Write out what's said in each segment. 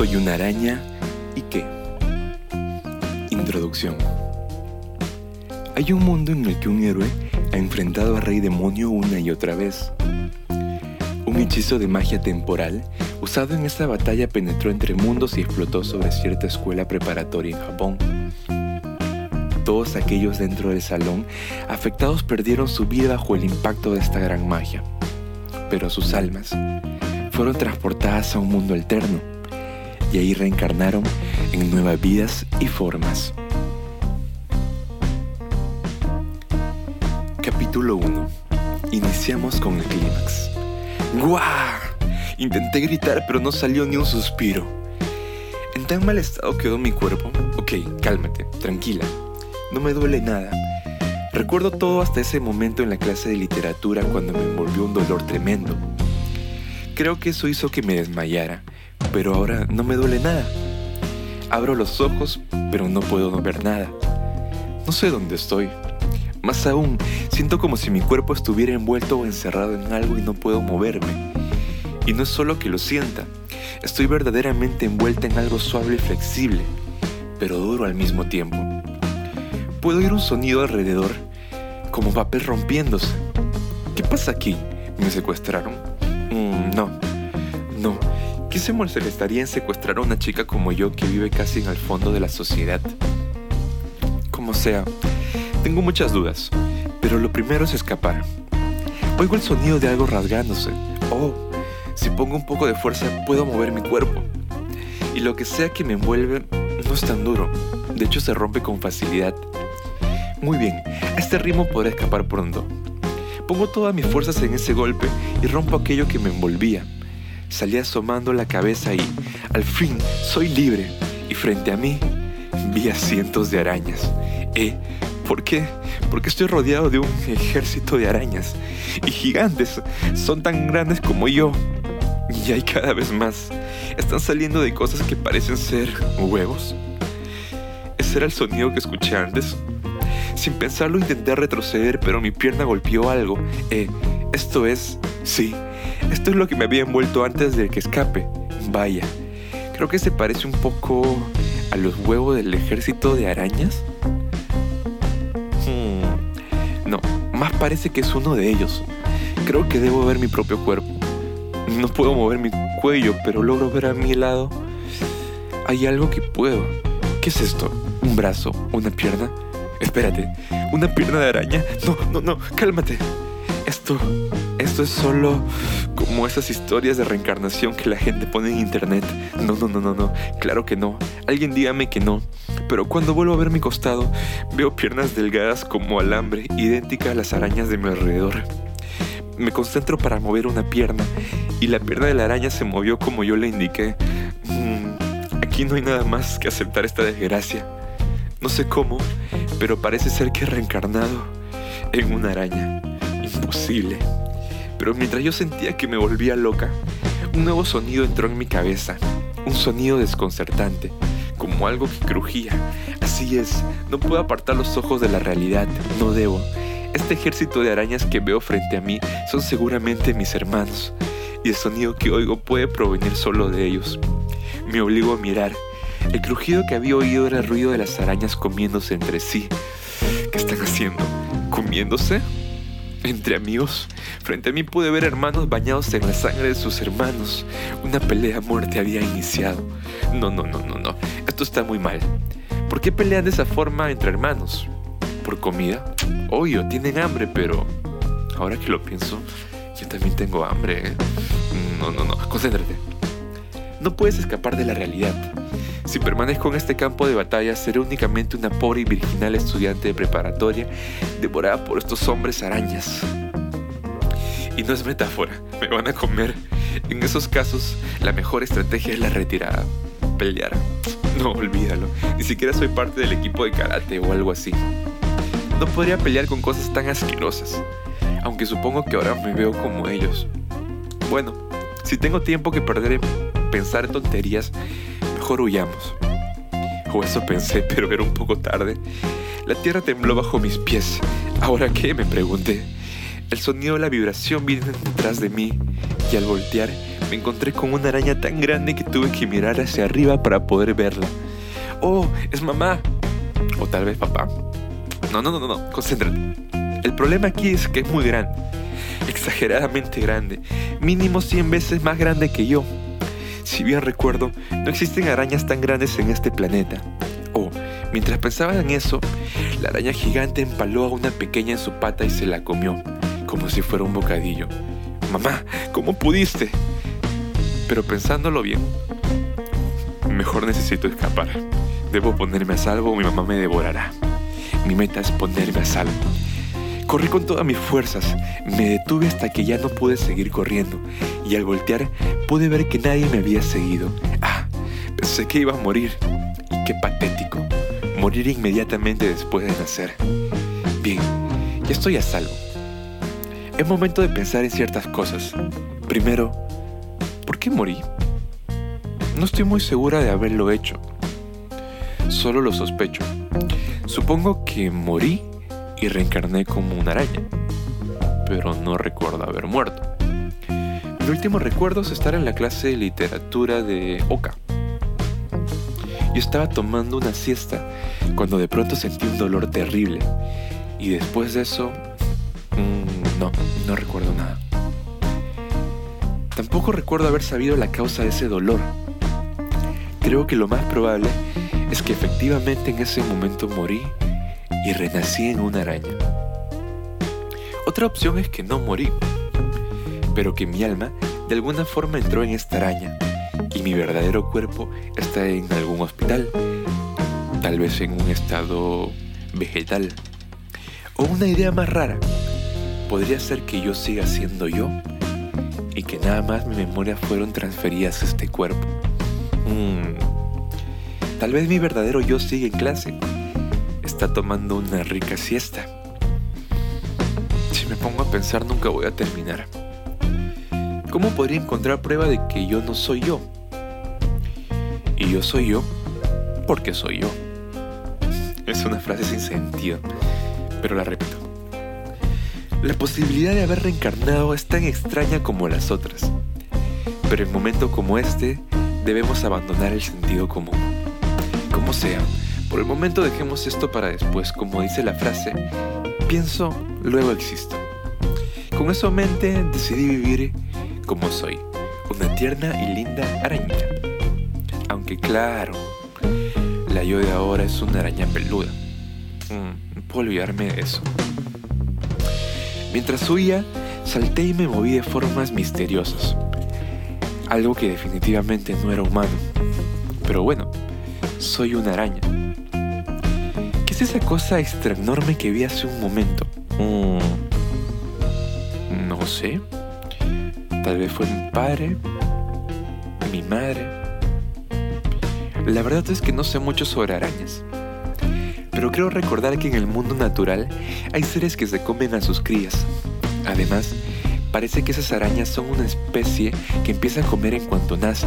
Soy una araña y qué. Introducción. Hay un mundo en el que un héroe ha enfrentado a Rey Demonio una y otra vez. Un hechizo de magia temporal usado en esta batalla penetró entre mundos y explotó sobre cierta escuela preparatoria en Japón. Todos aquellos dentro del salón afectados perdieron su vida bajo el impacto de esta gran magia, pero sus almas fueron transportadas a un mundo alterno y ahí reencarnaron en nuevas vidas y formas. Capítulo 1. Iniciamos con el clímax. ¡Guau! Intenté gritar pero no salió ni un suspiro. En tan mal estado quedó mi cuerpo. Ok, cálmate, tranquila. No me duele nada. Recuerdo todo hasta ese momento en la clase de literatura cuando me envolvió un dolor tremendo. Creo que eso hizo que me desmayara pero ahora no me duele nada. Abro los ojos, pero no puedo ver nada. No sé dónde estoy. Más aún, siento como si mi cuerpo estuviera envuelto o encerrado en algo y no puedo moverme. Y no es solo que lo sienta, estoy verdaderamente envuelta en algo suave y flexible, pero duro al mismo tiempo. Puedo oír un sonido alrededor, como papel rompiéndose. ¿Qué pasa aquí? ¿Me secuestraron? Mm, no, ¿Qué se molestaría en secuestrar a una chica como yo que vive casi en el fondo de la sociedad? Como sea, tengo muchas dudas, pero lo primero es escapar. Oigo el sonido de algo rasgándose. Oh, si pongo un poco de fuerza puedo mover mi cuerpo. Y lo que sea que me envuelve no es tan duro. De hecho se rompe con facilidad. Muy bien, a este ritmo podré escapar pronto. Pongo todas mis fuerzas en ese golpe y rompo aquello que me envolvía Salí asomando la cabeza y, al fin, soy libre. Y frente a mí, vi a cientos de arañas. ¿Eh? ¿Por qué? Porque estoy rodeado de un ejército de arañas. Y gigantes. Son tan grandes como yo. Y hay cada vez más. Están saliendo de cosas que parecen ser huevos. ¿Ese era el sonido que escuché antes? Sin pensarlo intenté retroceder, pero mi pierna golpeó algo. Eh, esto es... Sí, esto es lo que me había envuelto antes de que escape. Vaya, creo que se parece un poco a los huevos del ejército de arañas. Hmm, no, más parece que es uno de ellos. Creo que debo ver mi propio cuerpo. No puedo mover mi cuello, pero logro ver a mi lado. Hay algo que puedo. ¿Qué es esto? ¿Un brazo? ¿Una pierna? Espérate, ¿una pierna de araña? No, no, no, cálmate. Esto, esto es solo como esas historias de reencarnación que la gente pone en internet. No, no, no, no, no. Claro que no. Alguien dígame que no. Pero cuando vuelvo a ver mi costado, veo piernas delgadas como alambre, idénticas a las arañas de mi alrededor. Me concentro para mover una pierna y la pierna de la araña se movió como yo le indiqué. Mm, aquí no hay nada más que aceptar esta desgracia. No sé cómo, pero parece ser que he reencarnado en una araña imposible. Pero mientras yo sentía que me volvía loca, un nuevo sonido entró en mi cabeza, un sonido desconcertante, como algo que crujía. Así es, no puedo apartar los ojos de la realidad, no debo. Este ejército de arañas que veo frente a mí son seguramente mis hermanos, y el sonido que oigo puede provenir solo de ellos. Me obligo a mirar. El crujido que había oído era el ruido de las arañas comiéndose entre sí. ¿Qué están haciendo? ¿Comiéndose? Entre amigos. Frente a mí pude ver hermanos bañados en la sangre de sus hermanos. Una pelea a muerte había iniciado. No, no, no, no, no. Esto está muy mal. ¿Por qué pelean de esa forma entre hermanos? ¿Por comida? Obvio, tienen hambre, pero... Ahora que lo pienso, yo también tengo hambre. ¿eh? No, no, no. Concéntrate. No puedes escapar de la realidad. Si permanezco en este campo de batalla, seré únicamente una pobre y virginal estudiante de preparatoria devorada por estos hombres arañas. Y no es metáfora, me van a comer. En esos casos, la mejor estrategia es la retirada. Pelear. No, olvídalo. Ni siquiera soy parte del equipo de karate o algo así. No podría pelear con cosas tan asquerosas. Aunque supongo que ahora me veo como ellos. Bueno, si tengo tiempo que perder en pensar en tonterías, mejor huyamos. O eso pensé, pero era un poco tarde. La tierra tembló bajo mis pies. ¿Ahora qué? me pregunté. El sonido de la vibración viene detrás de mí y al voltear me encontré con una araña tan grande que tuve que mirar hacia arriba para poder verla. ¡Oh! ¡Es mamá! O tal vez papá. No, no, no, no, no, concéntrate. El problema aquí es que es muy grande. Exageradamente grande. Mínimo 100 veces más grande que yo. Si bien recuerdo, no existen arañas tan grandes en este planeta. Oh, mientras pensaba en eso, la araña gigante empaló a una pequeña en su pata y se la comió, como si fuera un bocadillo. Mamá, ¿cómo pudiste? Pero pensándolo bien, mejor necesito escapar. Debo ponerme a salvo o mi mamá me devorará. Mi meta es ponerme a salvo. Corrí con todas mis fuerzas, me detuve hasta que ya no pude seguir corriendo y al voltear pude ver que nadie me había seguido. Ah, pensé que iba a morir. Y qué patético, morir inmediatamente después de nacer. Bien, ya estoy a salvo. Es momento de pensar en ciertas cosas. Primero, ¿por qué morí? No estoy muy segura de haberlo hecho. Solo lo sospecho. Supongo que morí y reencarné como una araña, pero no recuerdo haber muerto. Mi último recuerdo es estar en la clase de literatura de Oka. Yo estaba tomando una siesta cuando de pronto sentí un dolor terrible y después de eso Mm, no, no recuerdo nada. Tampoco recuerdo haber sabido la causa de ese dolor. Creo que lo más probable es que efectivamente en ese momento morí y renací en una araña. Otra opción es que no morí, pero que mi alma de alguna forma entró en esta araña y mi verdadero cuerpo está en algún hospital, tal vez en un estado vegetal. O una idea más rara, podría ser que yo siga siendo yo y que nada más mis memorias fueron transferidas a este cuerpo. Mm. Tal vez mi verdadero yo sigue en clase. Está tomando una rica siesta. Si me pongo a pensar nunca voy a terminar. ¿Cómo podría encontrar prueba de que yo no soy yo? Y yo soy yo porque soy yo. Es una frase sin sentido, pero la repito. La posibilidad de haber reencarnado es tan extraña como las otras, pero en momentos como este debemos abandonar el sentido común. Como sea, por el momento dejemos esto para después, como dice la frase, pienso, luego existo. Con eso en mente decidí vivir como soy, una tierna y linda arañita. Aunque claro, la yo de ahora es una araña peluda. Mm, puedo olvidarme de eso. Mientras huía, salté y me moví de formas misteriosas. Algo que definitivamente no era humano. Pero bueno, soy una araña. ¿Qué es esa cosa extra enorme que vi hace un momento? Mm, no sé. Tal vez fue mi padre, mi madre. La verdad es que no sé mucho sobre arañas pero creo recordar que en el mundo natural hay seres que se comen a sus crías. Además, parece que esas arañas son una especie que empieza a comer en cuanto nace.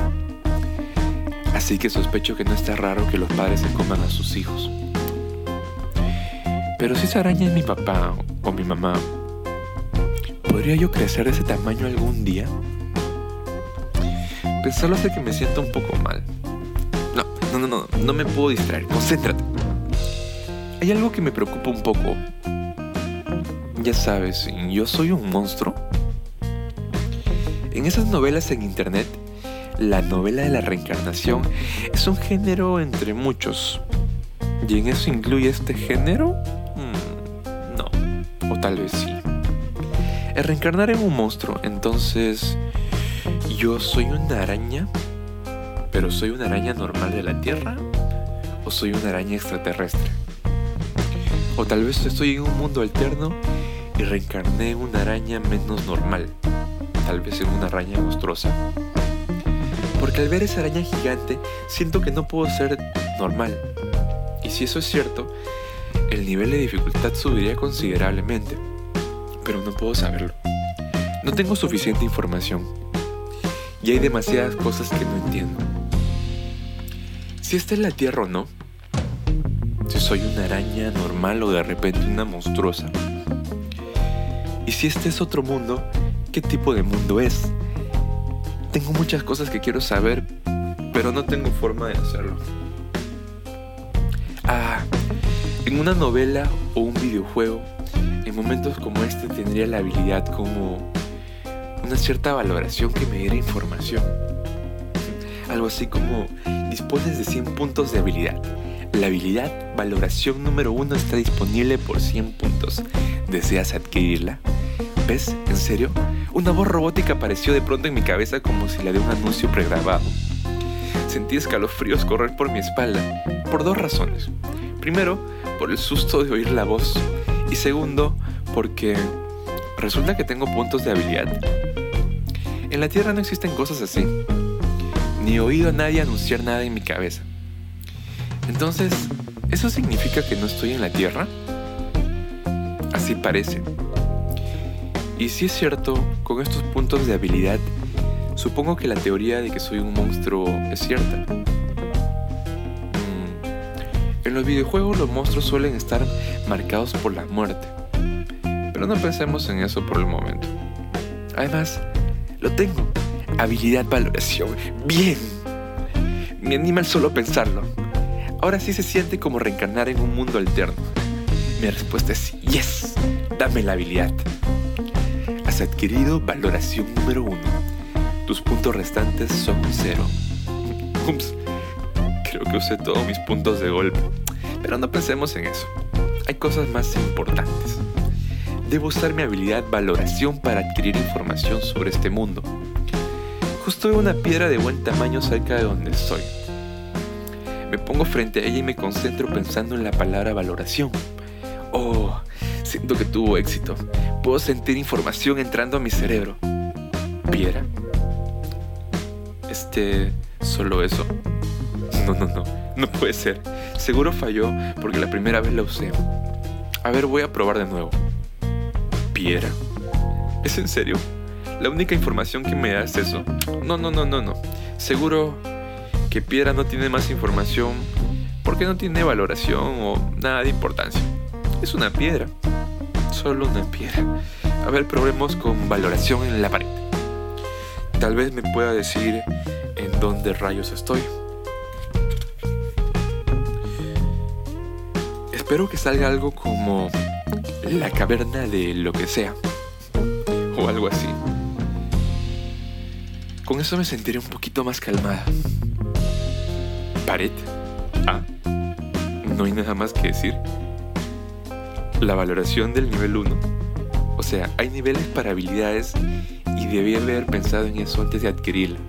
Así que sospecho que no está raro que los padres se coman a sus hijos. Pero si esa araña es mi papá o mi mamá, ¿podría yo crecer de ese tamaño algún día? Pensarlo hace que me siento un poco mal. No, no, no, no, no me puedo distraer. Concéntrate. Hay algo que me preocupa un poco. Ya sabes, yo soy un monstruo. En esas novelas en internet, la novela de la reencarnación es un género entre muchos. ¿Y en eso incluye este género? Mm, no, o tal vez sí. Reencarnar en un monstruo, entonces, ¿yo soy una araña? ¿Pero soy una araña normal de la Tierra? ¿O soy una araña extraterrestre? O tal vez estoy en un mundo alterno y reencarné en una araña menos normal, tal vez en una araña monstruosa. Porque al ver esa araña gigante, siento que no puedo ser normal. Y si eso es cierto, el nivel de dificultad subiría considerablemente. Pero no puedo saberlo. No tengo suficiente información. Y hay demasiadas cosas que no entiendo. Si esta es la Tierra o no, si soy una araña normal o de repente una monstruosa. Y si este es otro mundo, ¿qué tipo de mundo es? Tengo muchas cosas que quiero saber, pero no tengo forma de hacerlo. Ah, en una novela o un videojuego, en momentos como este tendría la habilidad como una cierta valoración que me diera información. Algo así como dispones de 100 puntos de habilidad. La habilidad valoración número 1 está disponible por 100 puntos. ¿Deseas adquirirla? ¿Ves? ¿En serio? Una voz robótica apareció de pronto en mi cabeza como si la de un anuncio pregrabado. Sentí escalofríos correr por mi espalda, por dos razones. Primero, por el susto de oír la voz. Y segundo, porque resulta que tengo puntos de habilidad. En la Tierra no existen cosas así. Ni he oído a nadie anunciar nada en mi cabeza. Entonces, ¿eso significa que no estoy en la Tierra? Así parece. Y si es cierto, con estos puntos de habilidad, supongo que la teoría de que soy un monstruo es cierta. En los videojuegos los monstruos suelen estar marcados por la muerte. Pero no pensemos en eso por el momento. Además, lo tengo. Habilidad valoración. Bien. Me anima el solo pensarlo. Ahora sí se siente como reencarnar en un mundo alterno. Mi respuesta es yes. Dame la habilidad. Has adquirido valoración número uno. Tus puntos restantes son cero. Creo que usé todos mis puntos de golpe. Pero no pensemos en eso. Hay cosas más importantes. Debo usar mi habilidad valoración para adquirir información sobre este mundo. Justo veo una piedra de buen tamaño cerca de donde estoy. Me pongo frente a ella y me concentro pensando en la palabra valoración. Oh, siento que tuvo éxito. Puedo sentir información entrando a mi cerebro. ¿Piedra? Este... ¿Solo eso? No, no, no. No puede ser. Seguro falló porque la primera vez la usé. A ver, voy a probar de nuevo. ¿Piedra? ¿Es en serio? La única información que me da es eso. No, no, no, no, no. Seguro que piedra no tiene más información porque no tiene valoración o nada de importancia. Es una piedra. Solo una piedra. A ver, probemos con valoración en la pared. Tal vez me pueda decir en dónde rayos estoy. Espero que salga algo como la caverna de lo que sea. O algo así. Con eso me sentiré un poquito más calmada. Pared. Ah. No hay nada más que decir. La valoración del nivel 1. O sea, hay niveles para habilidades y debí haber pensado en eso antes de adquirirla.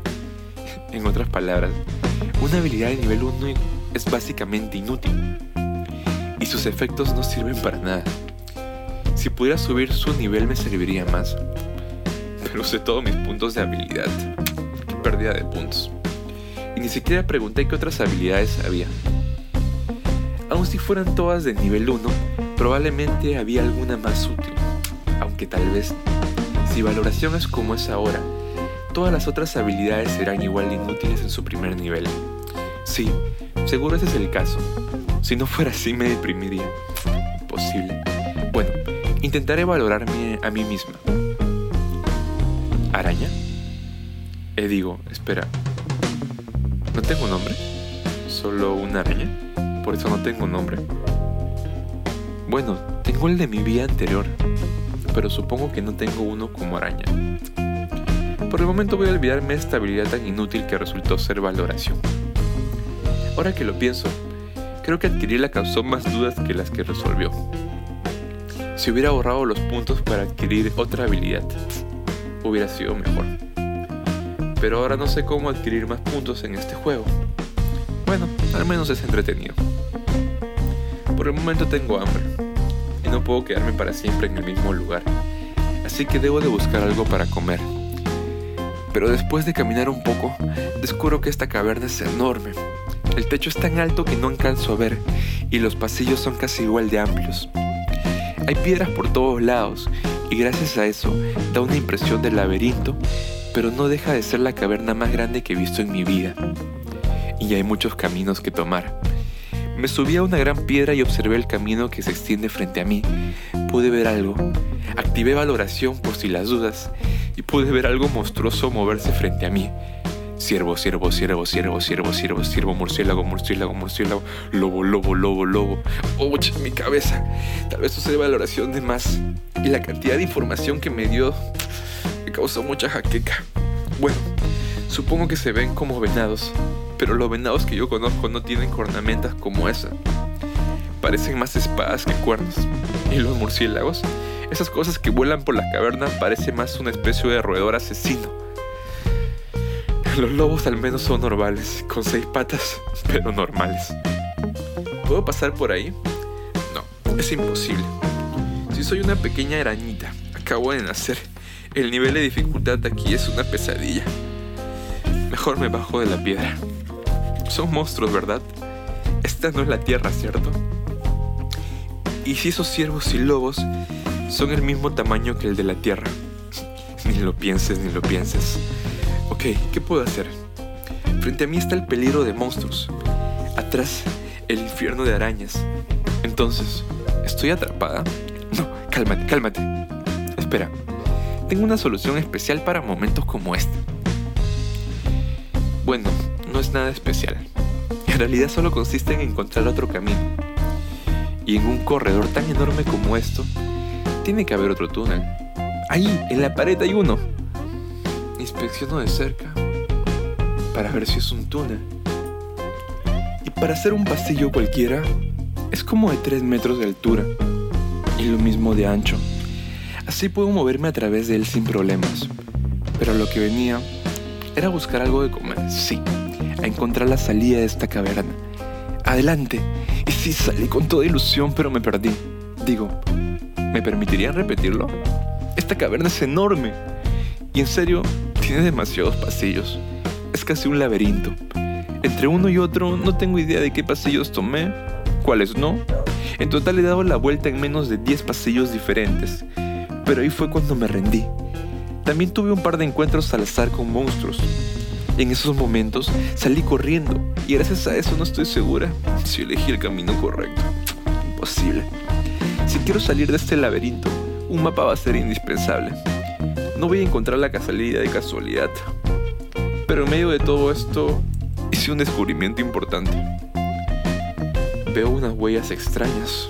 En otras palabras, una habilidad de nivel 1 es básicamente inútil sus efectos no sirven para nada. Si pudiera subir su nivel me serviría más, pero usé todos mis puntos de habilidad pérdida de puntos. Y ni siquiera pregunté qué otras habilidades había. Aun si fueran todas de nivel 1, probablemente había alguna más útil. Aunque tal vez, si valoración es como es ahora, todas las otras habilidades serán igual de inútiles en su primer nivel. Sí, seguro ese es el caso. Si no fuera así me deprimiría. Imposible. Bueno, intentaré valorarme a mí misma. ¿Araña? Eh, digo, espera. ¿No tengo nombre? ¿Solo una araña? Por eso no tengo nombre. Bueno, tengo el de mi vida anterior, pero supongo que no tengo uno como araña. Por el momento voy a olvidarme esta habilidad tan inútil que resultó ser valoración. Ahora que lo pienso, creo que adquirirla causó más dudas que las que resolvió. Si hubiera ahorrado los puntos para adquirir otra habilidad, hubiera sido mejor pero ahora no sé cómo adquirir más puntos en este juego. Bueno, al menos es entretenido. Por el momento tengo hambre y no puedo quedarme para siempre en el mismo lugar, así que debo de buscar algo para comer. Pero después de caminar un poco, descubro que esta caverna es enorme. El techo es tan alto que no alcanzo a ver y los pasillos son casi igual de amplios. Hay piedras por todos lados y gracias a eso da una impresión de laberinto pero no deja de ser la caverna más grande que he visto en mi vida. Y hay muchos caminos que tomar. Me subí a una gran piedra y observé el camino que se extiende frente a mí. Pude ver algo. Activé valoración por si las dudas y pude ver algo monstruoso moverse frente a mí. Ciervo, ciervo, ciervo, ciervo, ciervo, ciervo, ciervo, murciélago, murciélago, murciélago, lobo, lobo, lobo, lobo. ¡Oh, mi cabeza! Tal vez eso sea valoración de más. Y la cantidad de información que me dio me causó mucha jaqueca. Bueno, supongo que se ven como venados, pero los venados que yo conozco no tienen cornamentas como esa. Parecen más espadas que cuernos. Y los murciélagos, esas cosas que vuelan por la caverna, parecen más una especie de roedor asesino los lobos al menos son normales, con seis patas, pero normales. ¿Puedo pasar por ahí? No, es imposible. Si soy una pequeña arañita, acabo de nacer. El nivel de dificultad aquí es una pesadilla. Mejor me bajo de la piedra. Son monstruos, ¿verdad? Esta no es la tierra, ¿cierto? ¿Y si esos ciervos y lobos son el mismo tamaño que el de la tierra? Ni lo pienses, ni lo pienses. Ok, ¿qué puedo hacer? Frente a mí está el peligro de monstruos. Atrás, el infierno de arañas. Entonces, ¿estoy atrapada? No, cálmate, cálmate. Espera, tengo una solución especial para momentos como este. Bueno, no es nada especial. En realidad solo consiste en encontrar otro camino. Y en un corredor tan enorme como esto, tiene que haber otro túnel. Ahí, en la pared hay uno. Inspecciono de cerca para ver si es un túnel. Y para hacer un pasillo cualquiera, es como de 3 metros de altura y lo mismo de ancho. Así puedo moverme a través de él sin problemas. Pero lo que venía era buscar algo de comer, sí, a encontrar la salida de esta caverna. Adelante. Y sí, salí con toda ilusión, pero me perdí. Digo, ¿me permitirían repetirlo? Esta caverna es enorme. Y en serio, tiene demasiados pasillos. Es casi un laberinto. Entre uno y otro no tengo idea de qué pasillos tomé, cuáles no. En total he dado la vuelta en menos de 10 pasillos diferentes. Pero ahí fue cuando me rendí. También tuve un par de encuentros al azar con monstruos. En esos momentos salí corriendo y gracias a eso no estoy segura si elegí el camino correcto. Imposible. Si quiero salir de este laberinto, un mapa va a ser indispensable. No voy a encontrar la casualidad de casualidad. Pero en medio de todo esto, hice un descubrimiento importante. Veo unas huellas extrañas.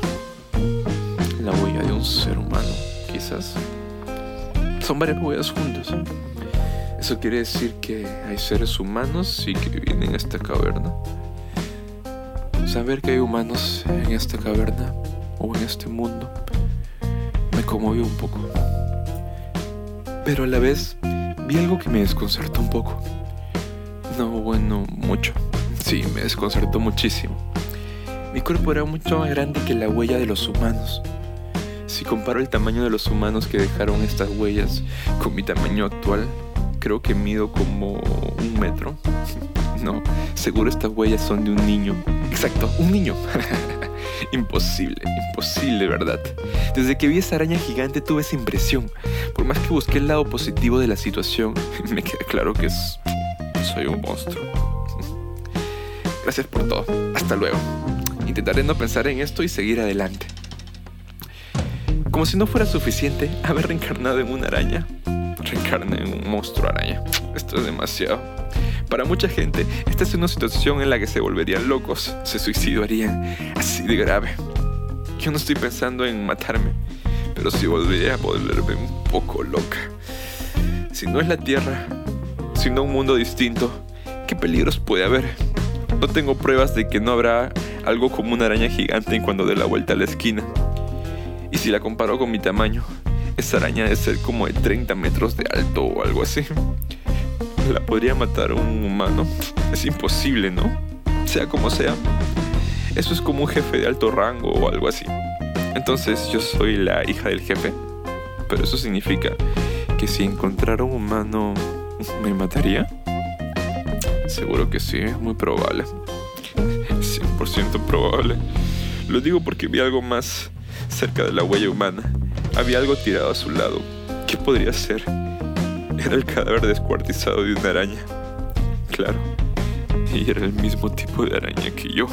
La huella de un ser humano, quizás. Son varias huellas juntas. Eso quiere decir que hay seres humanos y que viven en esta caverna. Saber que hay humanos en esta caverna o en este mundo me conmovió un poco. Pero a la vez vi algo que me desconcertó un poco. No, bueno, mucho. Sí, me desconcertó muchísimo. Mi cuerpo era mucho más grande que la huella de los humanos. Si comparo el tamaño de los humanos que dejaron estas huellas con mi tamaño actual, creo que mido como un metro. No, seguro estas huellas son de un niño. Exacto, un niño. imposible, imposible, ¿verdad? Desde que vi esa araña gigante tuve esa impresión. Por más que busqué el lado positivo de la situación, me queda claro que soy un monstruo. Gracias por todo. Hasta luego. Intentaré no pensar en esto y seguir adelante. Como si no fuera suficiente haber reencarnado en una araña. Reencarné en un monstruo araña. Esto es demasiado. Para mucha gente, esta es una situación en la que se volverían locos, se suicidarían, así de grave. Yo no estoy pensando en matarme, pero sí volvería a volverme un poco loca. Si no es la Tierra, sino un mundo distinto, ¿qué peligros puede haber? No tengo pruebas de que no habrá algo como una araña gigante cuando dé la vuelta a la esquina. Y si la comparo con mi tamaño, esa araña debe ser como de 30 metros de alto o algo así la podría matar un humano. Es imposible, ¿no? Sea como sea. Eso es como un jefe de alto rango o algo así. Entonces yo soy la hija del jefe. Pero eso significa que si encontrara un humano, ¿me mataría? Seguro que sí, es muy probable. 100% probable. Lo digo porque vi algo más cerca de la huella humana. Había algo tirado a su lado. ¿Qué podría ser? Era el cadáver descuartizado de una araña. Claro. Y era el mismo tipo de araña que yo.